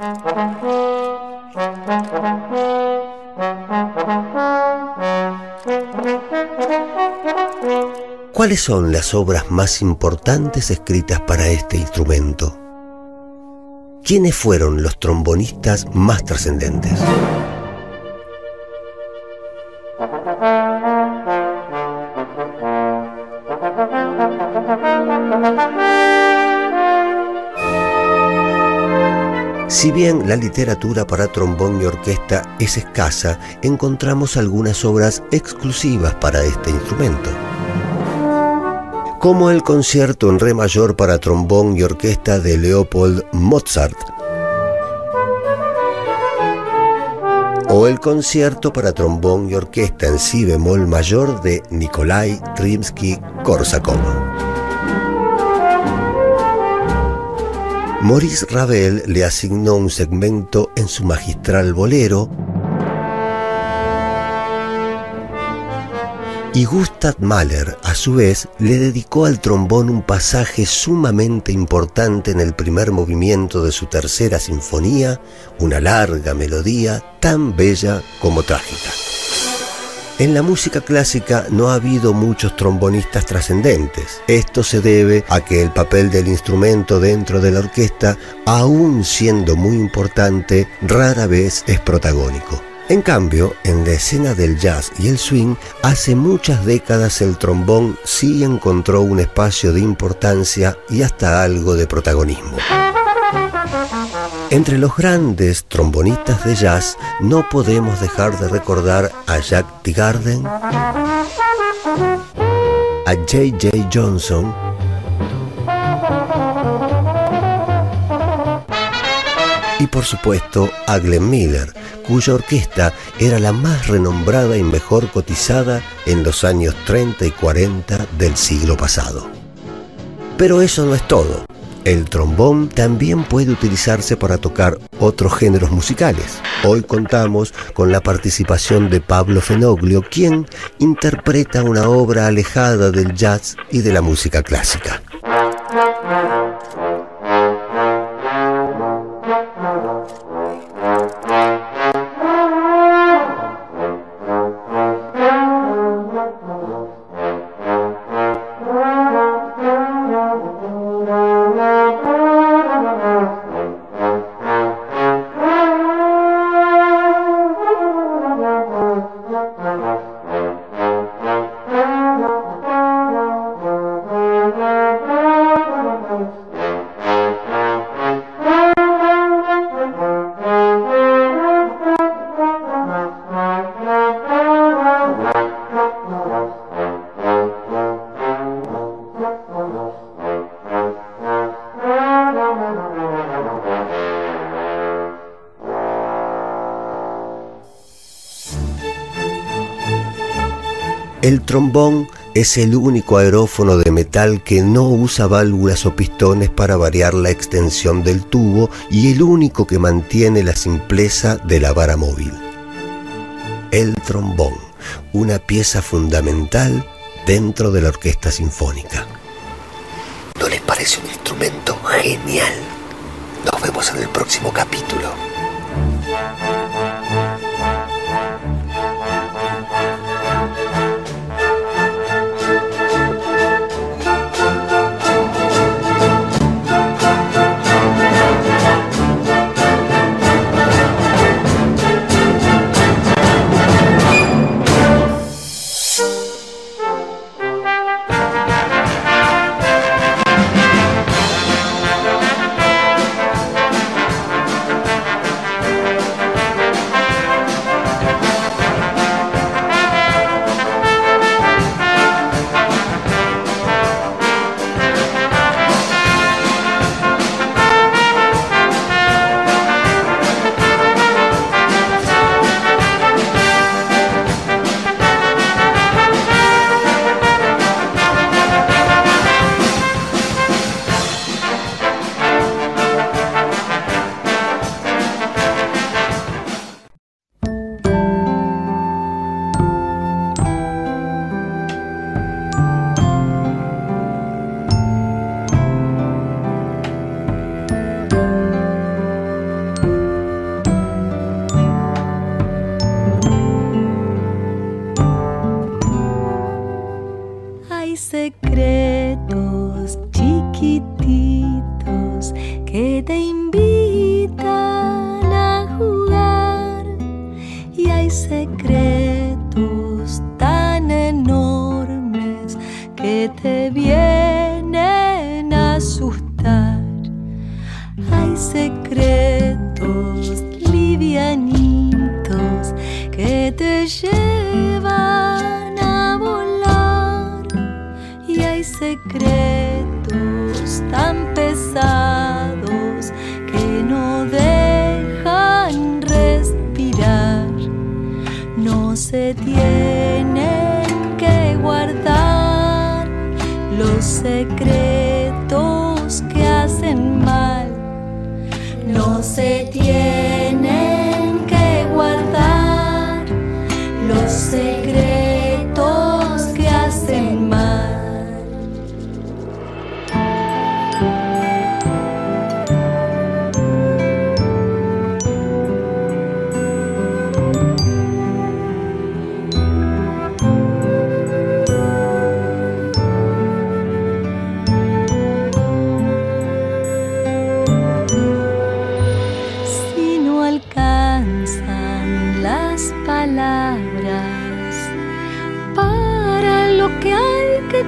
¿Cuáles son las obras más importantes escritas para este instrumento? ¿Quiénes fueron los trombonistas más trascendentes? Si bien la literatura para trombón y orquesta es escasa, encontramos algunas obras exclusivas para este instrumento. Como el concierto en re mayor para trombón y orquesta de Leopold Mozart, o el concierto para trombón y orquesta en si bemol mayor de Nikolai Rimsky-Korsakov. Maurice Ravel le asignó un segmento en su magistral bolero y Gustav Mahler, a su vez, le dedicó al trombón un pasaje sumamente importante en el primer movimiento de su tercera sinfonía, una larga melodía tan bella como trágica. En la música clásica no ha habido muchos trombonistas trascendentes. Esto se debe a que el papel del instrumento dentro de la orquesta, aun siendo muy importante, rara vez es protagónico. En cambio, en la escena del jazz y el swing, hace muchas décadas el trombón sí encontró un espacio de importancia y hasta algo de protagonismo. Entre los grandes trombonistas de jazz no podemos dejar de recordar a Jack Teagarden, a J.J. Johnson, y por supuesto a Glenn Miller, cuya orquesta era la más renombrada y mejor cotizada en los años 30 y 40 del siglo pasado. Pero eso no es todo. El trombón también puede utilizarse para tocar otros géneros musicales. Hoy contamos con la participación de Pablo Fenoglio, quien interpreta una obra alejada del jazz y de la música clásica. El trombón es el único aerófono de metal que no usa válvulas o pistones para variar la extensión del tubo y el único que mantiene la simpleza de la vara móvil. El trombón, una pieza fundamental dentro de la orquesta sinfónica. ¿No les parece un instrumento genial? Nos vemos en el próximo capítulo.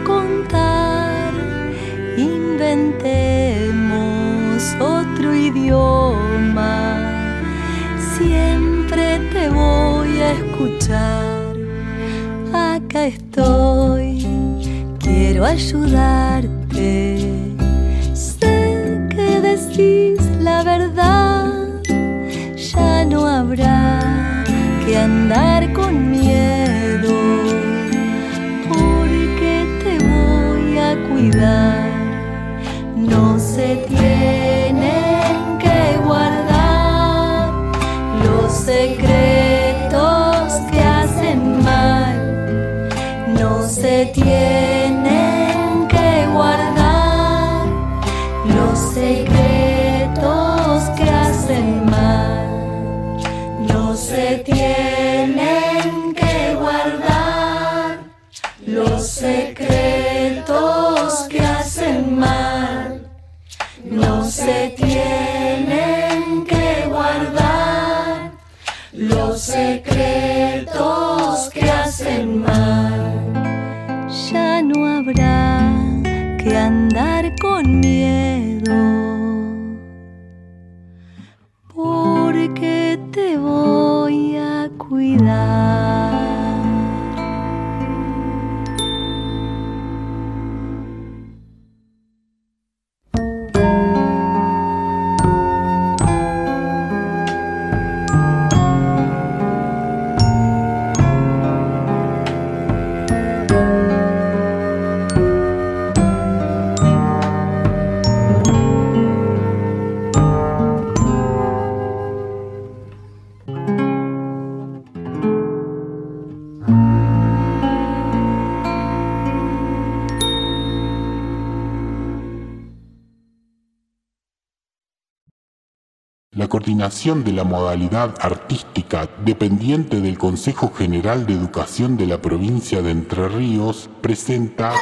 Contar, inventemos otro idioma. Siempre te voy a escuchar. Acá estoy, quiero ayudarte. Sé que decís la verdad ya no habrá que andar La coordinación de la modalidad artística dependiente del Consejo General de Educación de la provincia de Entre Ríos presenta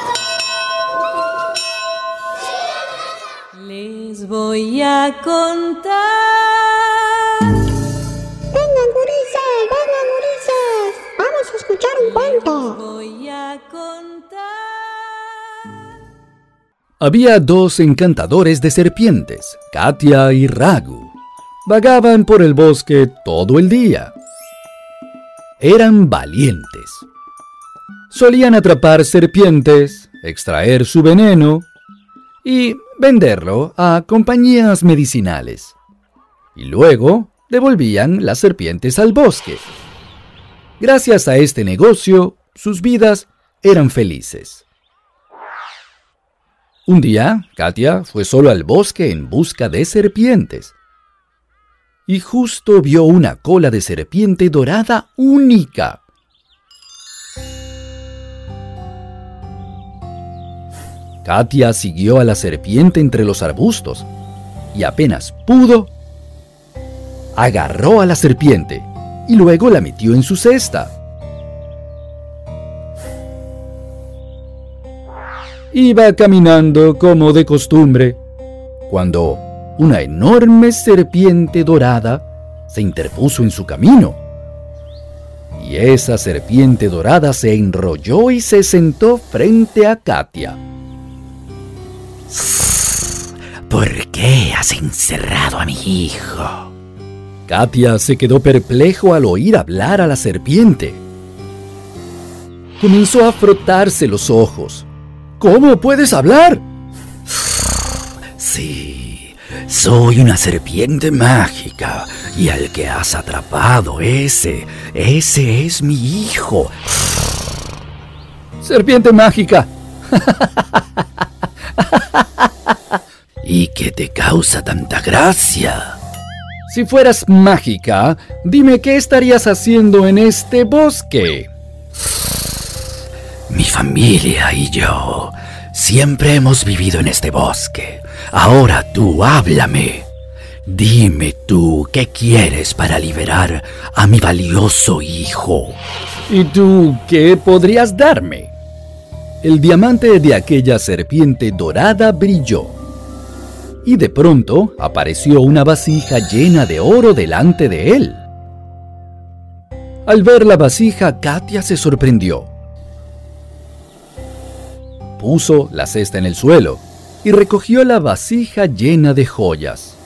Les voy a contar. Vengan, gurises, vengan, gurises. Vamos a escuchar un cuento. Voy a contar. Había dos encantadores de serpientes, Katia y Ragu. Vagaban por el bosque todo el día. Eran valientes. Solían atrapar serpientes, extraer su veneno y venderlo a compañías medicinales. Y luego devolvían las serpientes al bosque. Gracias a este negocio, sus vidas eran felices. Un día, Katia fue solo al bosque en busca de serpientes. Y justo vio una cola de serpiente dorada única. Katia siguió a la serpiente entre los arbustos y apenas pudo, agarró a la serpiente y luego la metió en su cesta. Iba caminando como de costumbre, cuando una enorme serpiente dorada se interpuso en su camino. y esa serpiente dorada se enrolló y se sentó frente a Katia. ¿Por qué has encerrado a mi hijo? Katia se quedó perplejo al oír hablar a la serpiente. Comenzó a frotarse los ojos. ¿Cómo puedes hablar? Sí, soy una serpiente mágica y al que has atrapado ese, ese es mi hijo. Serpiente mágica. ¿Y qué te causa tanta gracia? Si fueras mágica, dime qué estarías haciendo en este bosque. Mi familia y yo siempre hemos vivido en este bosque. Ahora tú háblame. Dime tú qué quieres para liberar a mi valioso hijo. ¿Y tú qué podrías darme? El diamante de aquella serpiente dorada brilló. Y de pronto apareció una vasija llena de oro delante de él. Al ver la vasija, Katia se sorprendió. Puso la cesta en el suelo y recogió la vasija llena de joyas.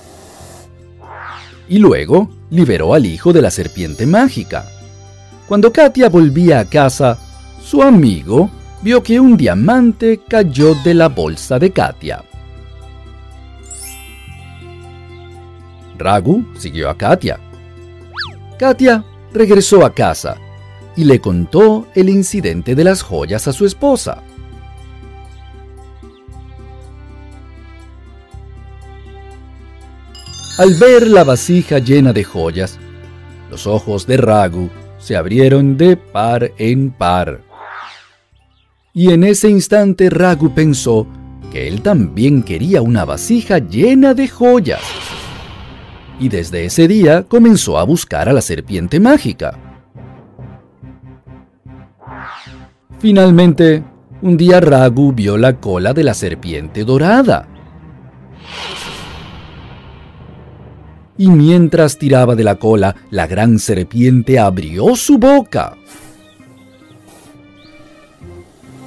Y luego liberó al hijo de la serpiente mágica. Cuando Katia volvía a casa, su amigo vio que un diamante cayó de la bolsa de Katia. Ragu siguió a Katia. Katia regresó a casa y le contó el incidente de las joyas a su esposa. Al ver la vasija llena de joyas, los ojos de Ragu se abrieron de par en par. Y en ese instante Ragu pensó que él también quería una vasija llena de joyas. Y desde ese día comenzó a buscar a la serpiente mágica. Finalmente, un día Ragu vio la cola de la serpiente dorada. Y mientras tiraba de la cola, la gran serpiente abrió su boca.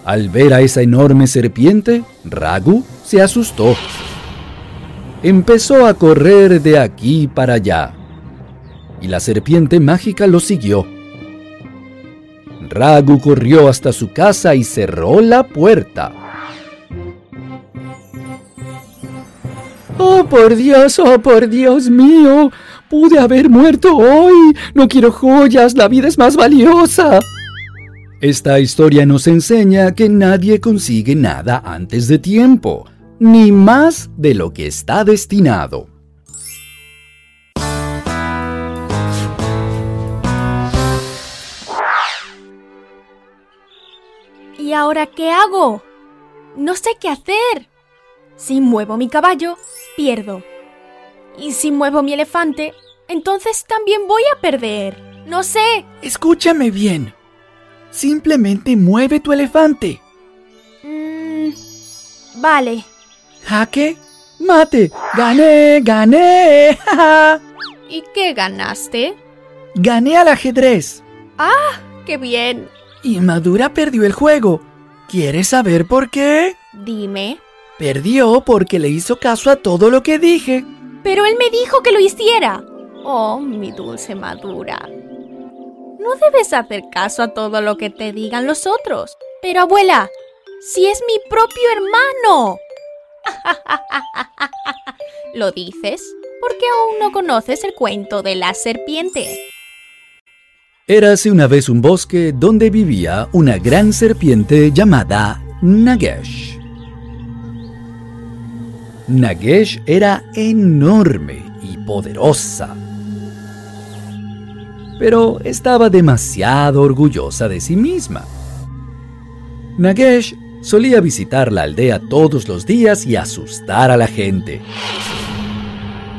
Al ver a esa enorme serpiente, Ragu se asustó. Empezó a correr de aquí para allá, y la serpiente mágica lo siguió. Ragu corrió hasta su casa y cerró la puerta. ¡Oh, por Dios! ¡Oh, por Dios mío! Pude haber muerto hoy. No quiero joyas, la vida es más valiosa. Esta historia nos enseña que nadie consigue nada antes de tiempo, ni más de lo que está destinado. ¿Y ahora qué hago? No sé qué hacer. Si muevo mi caballo, pierdo. Y si muevo mi elefante, entonces también voy a perder. No sé. Escúchame bien. Simplemente mueve tu elefante. Mm, vale. Jaque, mate, gané, gané. ¿Y qué ganaste? Gané al ajedrez. ¡Ah! ¡Qué bien! Y Madura perdió el juego. ¿Quieres saber por qué? Dime. Perdió porque le hizo caso a todo lo que dije. Pero él me dijo que lo hiciera. Oh, mi dulce Madura. No debes hacer caso a todo lo que te digan los otros. Pero abuela, si es mi propio hermano. ¿Lo dices? Porque aún no conoces el cuento de la serpiente. Érase una vez un bosque donde vivía una gran serpiente llamada Nagesh. Nagesh era enorme y poderosa, pero estaba demasiado orgullosa de sí misma. Nagesh solía visitar la aldea todos los días y asustar a la gente.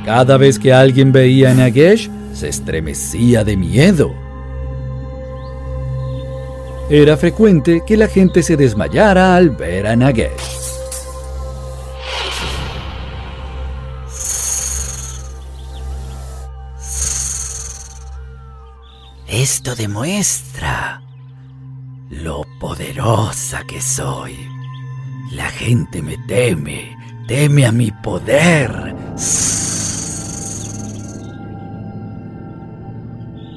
Cada vez que alguien veía a Nagesh, se estremecía de miedo. Era frecuente que la gente se desmayara al ver a Nagesh. Esto demuestra lo poderosa que soy. La gente me teme, teme a mi poder.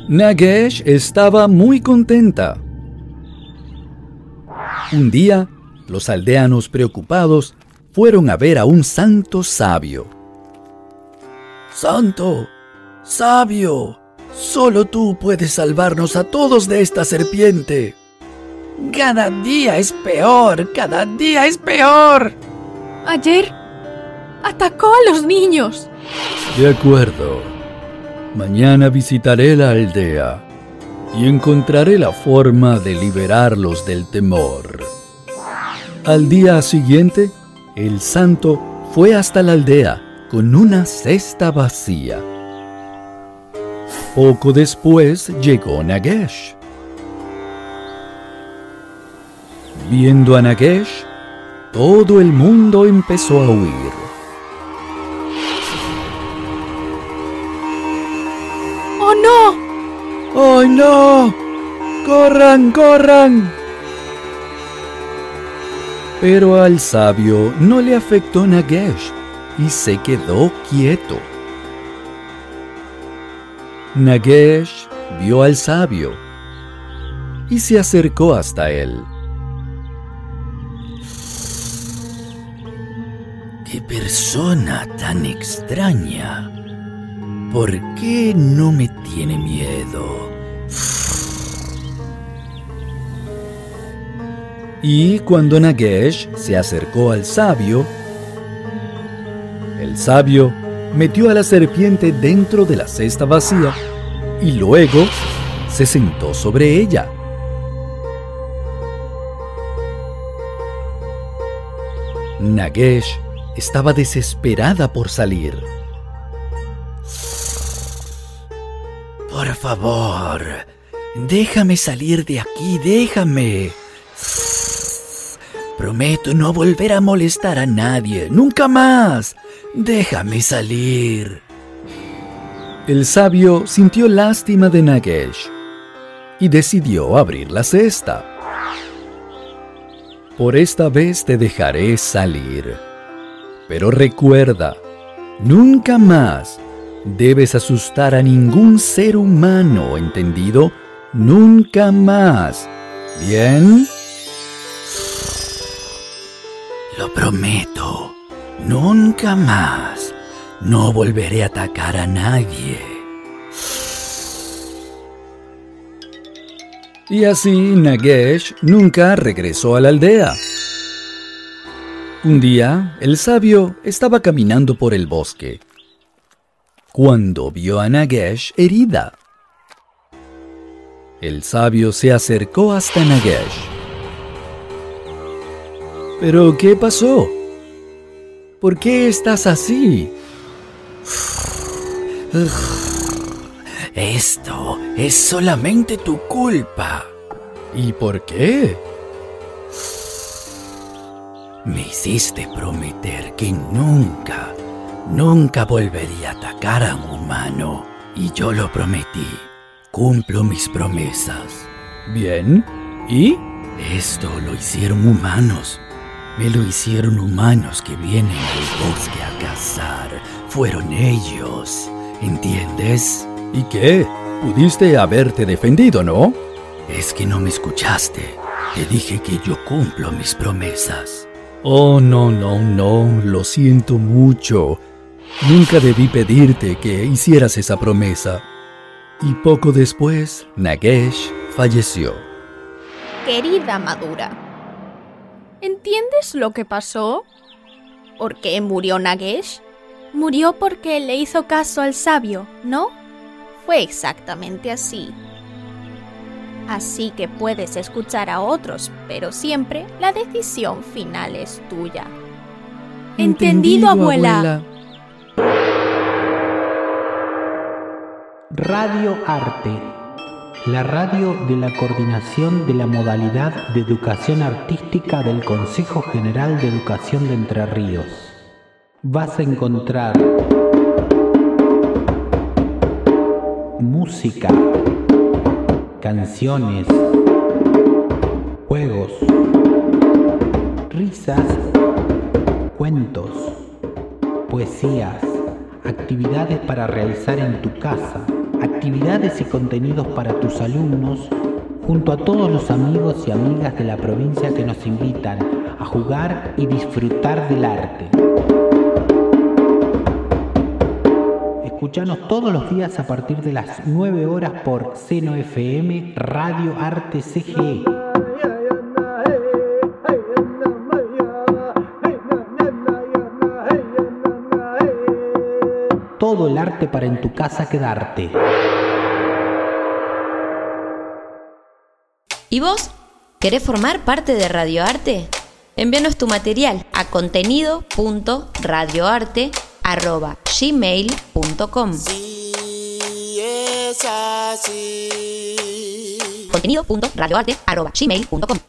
Nagesh estaba muy contenta. Un día, los aldeanos preocupados fueron a ver a un santo sabio. Santo, sabio, solo tú puedes salvarnos a todos de esta serpiente. Cada día es peor, cada día es peor. Ayer atacó a los niños. De acuerdo. Mañana visitaré la aldea y encontraré la forma de liberarlos del temor. Al día siguiente, el santo fue hasta la aldea con una cesta vacía. Poco después llegó Nagesh. Viendo a Nagesh, todo el mundo empezó a huir. ¡Oh no! ¡Oh no! ¡Corran, corran! Pero al sabio no le afectó Nagesh y se quedó quieto. Nagesh vio al sabio y se acercó hasta él. ¡Qué persona tan extraña! ¿Por qué no me tiene miedo? Y cuando Nagesh se acercó al sabio, el sabio metió a la serpiente dentro de la cesta vacía y luego se sentó sobre ella. Nagesh estaba desesperada por salir. Por favor, déjame salir de aquí, déjame. Prometo no volver a molestar a nadie, nunca más. Déjame salir. El sabio sintió lástima de Nagesh y decidió abrir la cesta. Por esta vez te dejaré salir. Pero recuerda, nunca más debes asustar a ningún ser humano, ¿entendido? Nunca más. ¿Bien? Lo prometo. Nunca más. No volveré a atacar a nadie. Y así Nagesh nunca regresó a la aldea. Un día, el sabio estaba caminando por el bosque cuando vio a Nagesh herida. El sabio se acercó hasta Nagesh. ¿Pero qué pasó? ¿Por qué estás así? Esto es solamente tu culpa. ¿Y por qué? Me hiciste prometer que nunca, nunca volvería a atacar a un humano. Y yo lo prometí. Cumplo mis promesas. Bien. ¿Y? Esto lo hicieron humanos. Me lo hicieron humanos que vienen al bosque a cazar. Fueron ellos. ¿Entiendes? ¿Y qué? Pudiste haberte defendido, ¿no? Es que no me escuchaste. Te dije que yo cumplo mis promesas. Oh, no, no, no, lo siento mucho. Nunca debí pedirte que hicieras esa promesa. Y poco después, Nagesh falleció. Querida Madura, ¿entiendes lo que pasó? ¿Por qué murió Nagesh? Murió porque le hizo caso al sabio, ¿no? Fue exactamente así. Así que puedes escuchar a otros, pero siempre la decisión final es tuya. Entendido, abuela. Radio Arte, la radio de la coordinación de la modalidad de educación artística del Consejo General de Educación de Entre Ríos. Vas a encontrar música, canciones, juegos, risas, cuentos, poesías, actividades para realizar en tu casa, actividades y contenidos para tus alumnos, junto a todos los amigos y amigas de la provincia que nos invitan a jugar y disfrutar del arte. Escuchanos todos los días a partir de las 9 horas por Seno FM Radio Arte CGE. Todo el arte para en tu casa quedarte. ¿Y vos? ¿Querés formar parte de Radioarte? Envíanos tu material a contenido.radioarte.gmail.com Contenido.radioarte.gmail.com